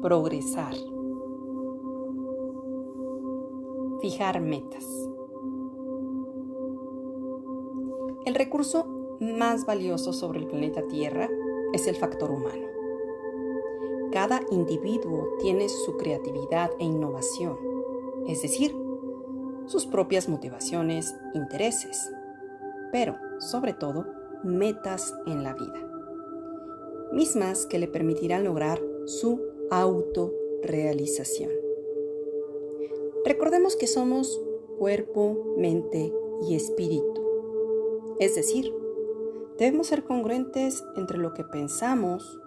progresar. Fijar metas. El recurso más valioso sobre el planeta Tierra es el factor humano. Cada individuo tiene su creatividad e innovación, es decir, sus propias motivaciones, intereses, pero, sobre todo, metas en la vida, mismas que le permitirán lograr su autorrealización. Recordemos que somos cuerpo, mente y espíritu, es decir, debemos ser congruentes entre lo que pensamos,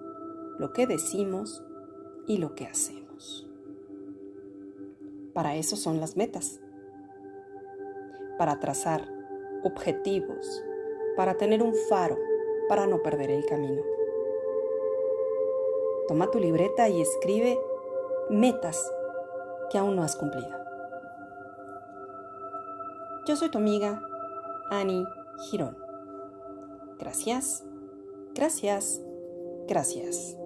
lo que decimos y lo que hacemos. Para eso son las metas, para trazar objetivos, para tener un faro, para no perder el camino. Toma tu libreta y escribe metas que aún no has cumplido. Yo soy tu amiga Annie Girón. Gracias, gracias, gracias.